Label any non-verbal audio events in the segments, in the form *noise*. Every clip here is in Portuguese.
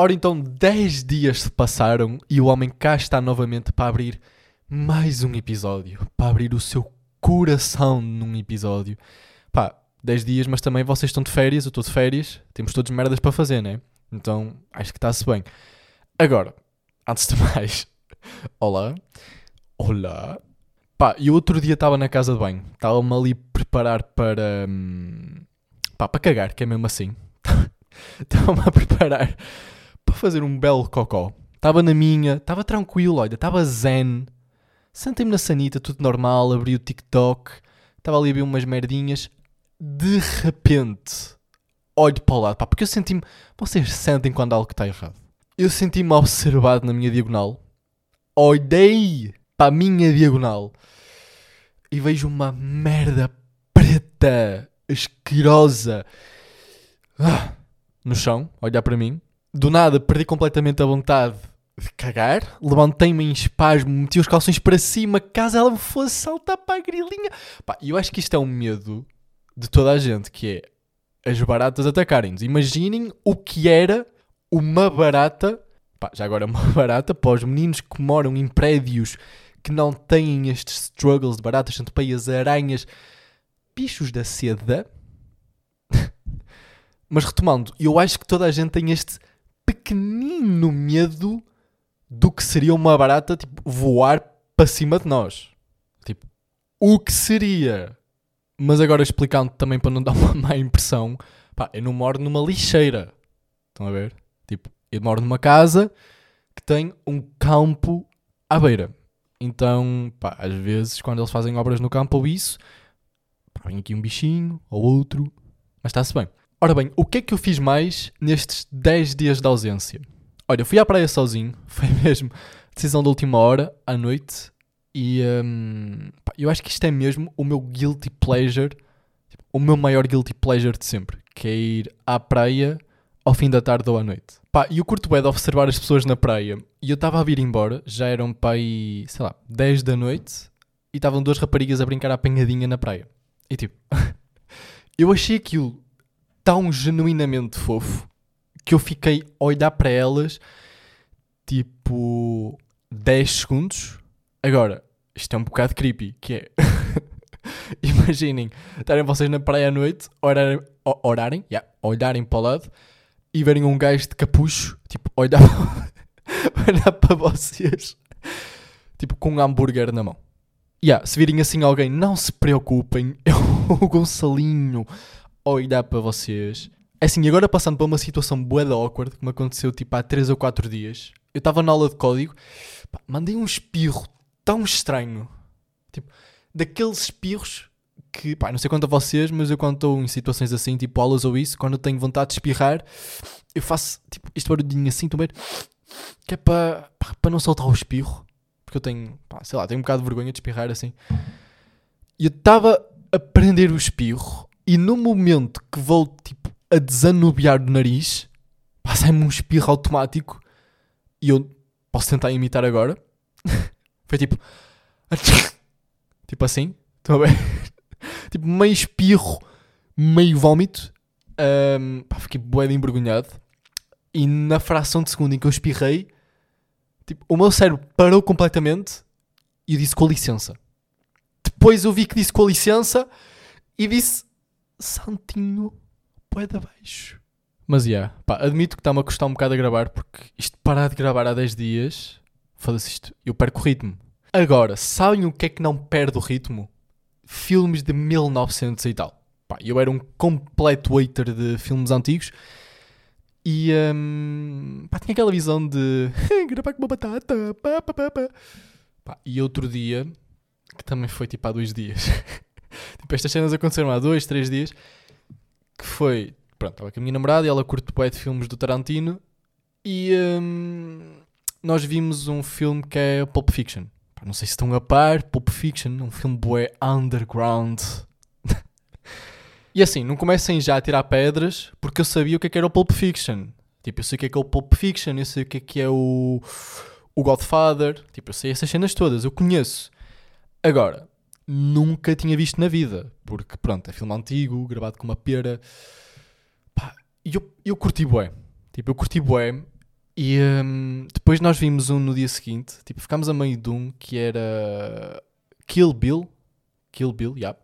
Ora então, 10 dias se passaram e o homem cá está novamente para abrir mais um episódio. Para abrir o seu coração num episódio. Pá, 10 dias, mas também vocês estão de férias, eu estou de férias. Temos todos merdas para fazer, né? Então, acho que está-se bem. Agora, antes de *laughs* mais, olá. Olá. Pá, e o outro dia estava na casa de banho. Estava-me ali preparar para... hum, pá, para cagar, que é mesmo assim. *laughs* Estava-me a preparar para fazer um belo cocó. Estava na minha, estava tranquilo, olha, estava zen. Sentei-me na sanita, tudo normal, abri o TikTok, estava ali a ver umas merdinhas. De repente, olho para o lado, pá, porque eu senti-me. Vocês sentem quando algo está errado. Eu senti-me observado na minha diagonal. Olhei para a minha diagonal e vejo uma merda preta, asquerosa, ah, no chão, olhar para mim. Do nada, perdi completamente a vontade de cagar. Levantei-me em espasmo, meti os calções para cima, caso ela me fosse saltar para a grilinha. E eu acho que isto é um medo de toda a gente, que é as baratas atacarem-nos. Imaginem o que era uma barata, pá, já agora uma *laughs* barata, para os meninos que moram em prédios que não têm estes struggles de baratas, centopeias, aranhas, bichos da seda. *laughs* Mas retomando, eu acho que toda a gente tem este pequenino medo do que seria uma barata tipo, voar para cima de nós. Tipo, o que seria? Mas agora explicando também para não *laughs* dar uma má impressão, pá, eu não moro numa lixeira. Estão a ver? Tipo, eu moro numa casa que tem um campo à beira. Então, pá, às vezes quando eles fazem obras no campo ou isso, pá, vem aqui um bichinho ou outro, mas está-se bem. Ora bem, o que é que eu fiz mais nestes 10 dias de ausência? Olha, fui à praia sozinho, *laughs* foi mesmo decisão da última hora, à noite, e hum, pá, eu acho que isto é mesmo o meu guilty pleasure, tipo, o meu maior guilty pleasure de sempre, que é ir à praia ao fim da tarde ou à noite. Pá, e eu curto bem de observar as pessoas na praia, e eu estava a vir embora, já eram pá aí, sei lá, 10 da noite, e estavam duas raparigas a brincar à apanhadinha na praia. E tipo, *laughs* eu achei aquilo tão genuinamente fofo que eu fiquei a olhar para elas tipo 10 segundos. Agora, isto é um bocado creepy, que é *laughs* imaginem estarem vocês na praia à noite, orarem, orarem yeah, olharem para o lado e verem um gajo de capucho, tipo, *laughs* olhar, para vocês, tipo, com um hambúrguer na mão. Yeah, se virem assim alguém, não se preocupem, *laughs* é o Gonçalinho olhar para vocês. É assim, agora passando para uma situação bué da awkward, que me aconteceu tipo há 3 ou 4 dias, eu estava na aula de código, pá, mandei um espirro tão estranho, tipo, daqueles espirros que, pá, não sei quanto a vocês, mas eu quando estou em situações assim, tipo aulas ou isso, quando eu tenho vontade de espirrar, eu faço, tipo, este barulhinho assim, também, que é para, para não soltar o espirro, porque eu tenho, pá, sei lá, tenho um bocado de vergonha de espirrar assim. E eu estava a prender o espirro e no momento que vou, tipo, a desanubiar do nariz, pá, sai-me um espirro automático e eu posso tentar imitar agora. *laughs* Foi tipo. *laughs* tipo assim. Estão ver? *laughs* tipo, meio espirro, meio vómito. Ahm, pá, fiquei bué de envergonhado. E na fração de segundo em que eu espirrei, tipo, o meu cérebro parou completamente e eu disse com licença. Depois eu vi que disse com licença e disse Santinho, bué de abaixo. Mas, yeah, pá, admito que está-me a custar um bocado a gravar, porque isto parar de gravar há 10 dias, foda-se isto, eu perco o ritmo. Agora, sabem o que é que não perde o ritmo? Filmes de 1900 e tal. Pá, eu era um completo hater de filmes antigos e hum, pá, tinha aquela visão de *laughs* gravar com uma batata. Pá, pá, pá, pá. Pá, e outro dia, que também foi tipo há dois dias, *laughs* tipo, estas cenas aconteceram há dois, três dias, que foi, pronto, estava com a minha namorada e ela curte bué de filmes do Tarantino e hum, nós vimos um filme que é Pulp Fiction. Não sei se estão a par, Pulp Fiction, um filme bué underground. *laughs* e assim, não comecem já a tirar pedras, porque eu sabia o que é que era o Pulp Fiction. Tipo, eu sei o que é que é o Pulp Fiction, eu sei o que é que é o, o Godfather, tipo, eu sei essas cenas todas, eu conheço. Agora, nunca tinha visto na vida, porque pronto, é filme antigo, gravado com uma pera. Pá, e eu, eu curti bué. Tipo, eu curti bué E hum, depois nós vimos um no dia seguinte, tipo, ficámos a meio de um que era Kill Bill. Kill Bill, já. Yeah.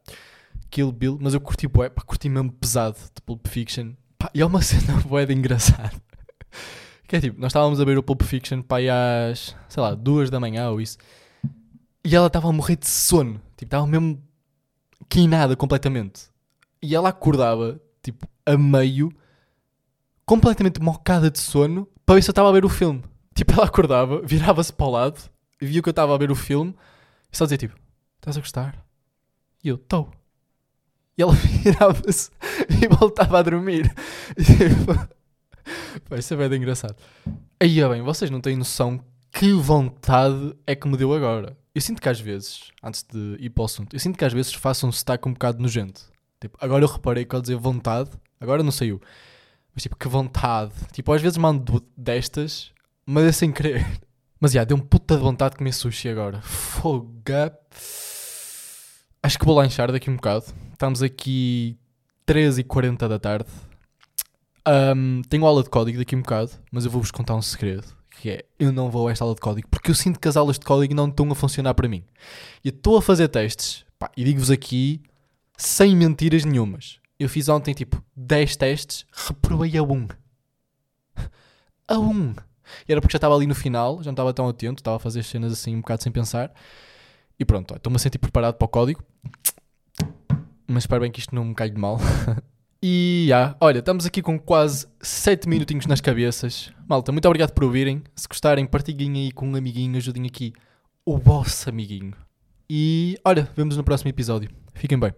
Kill Bill, mas eu curti bué, pá, curti mesmo pesado de Pulp Fiction. Pá, e é uma *laughs* cena bué de engraçada. Que é tipo, nós estávamos a ver o Pulp Fiction pá, às, sei lá, duas da manhã ou isso. E ela estava a morrer de sono. Tipo, estava mesmo quinada completamente. E ela acordava, tipo, a meio, completamente mocada de sono, para ver se eu estava a ver o filme. Tipo, ela acordava, *laughs* virava-se para o lado, via que eu estava a ver o filme, e só dizia tipo, estás a gostar? E eu, estou. E ela *laughs* virava-se *laughs* e voltava a dormir. E, tipo, isso é bem engraçado. Aí, bem, vocês não têm noção que vontade é que me deu agora. Eu sinto que às vezes, antes de ir para o assunto, eu sinto que às vezes faço um sotaque um bocado nojento. Tipo, agora eu reparei que ao dizer vontade, agora não saiu. Mas tipo, que vontade. Tipo, às vezes mando destas, mas é sem querer. *laughs* Mas já, deu um puta de vontade de comer sushi agora. Foga. Acho que vou lanchar daqui um bocado. Estamos aqui 13h40 da tarde. Um, tenho aula de código daqui um bocado, mas eu vou-vos contar um segredo. Que é, eu não vou a esta aula de código porque eu sinto que as aulas de código não estão a funcionar para mim. E estou a fazer testes, pá, e digo-vos aqui, sem mentiras nenhumas. Eu fiz ontem tipo 10 testes, reprovei a 1. *laughs* A 1. E era porque já estava ali no final, já não estava tão atento, estava a fazer as cenas assim um bocado sem pensar. E pronto, estou-me a sentir preparado para o código. Mas espero bem que isto não me caia de mal. *laughs* E já, olha, estamos aqui com quase 7 minutinhos nas cabeças. Malta, muito obrigado por ouvirem. Se gostarem, partilhem aí com um amiguinho, ajudem aqui o vosso amiguinho. E olha, vemos no próximo episódio. Fiquem bem.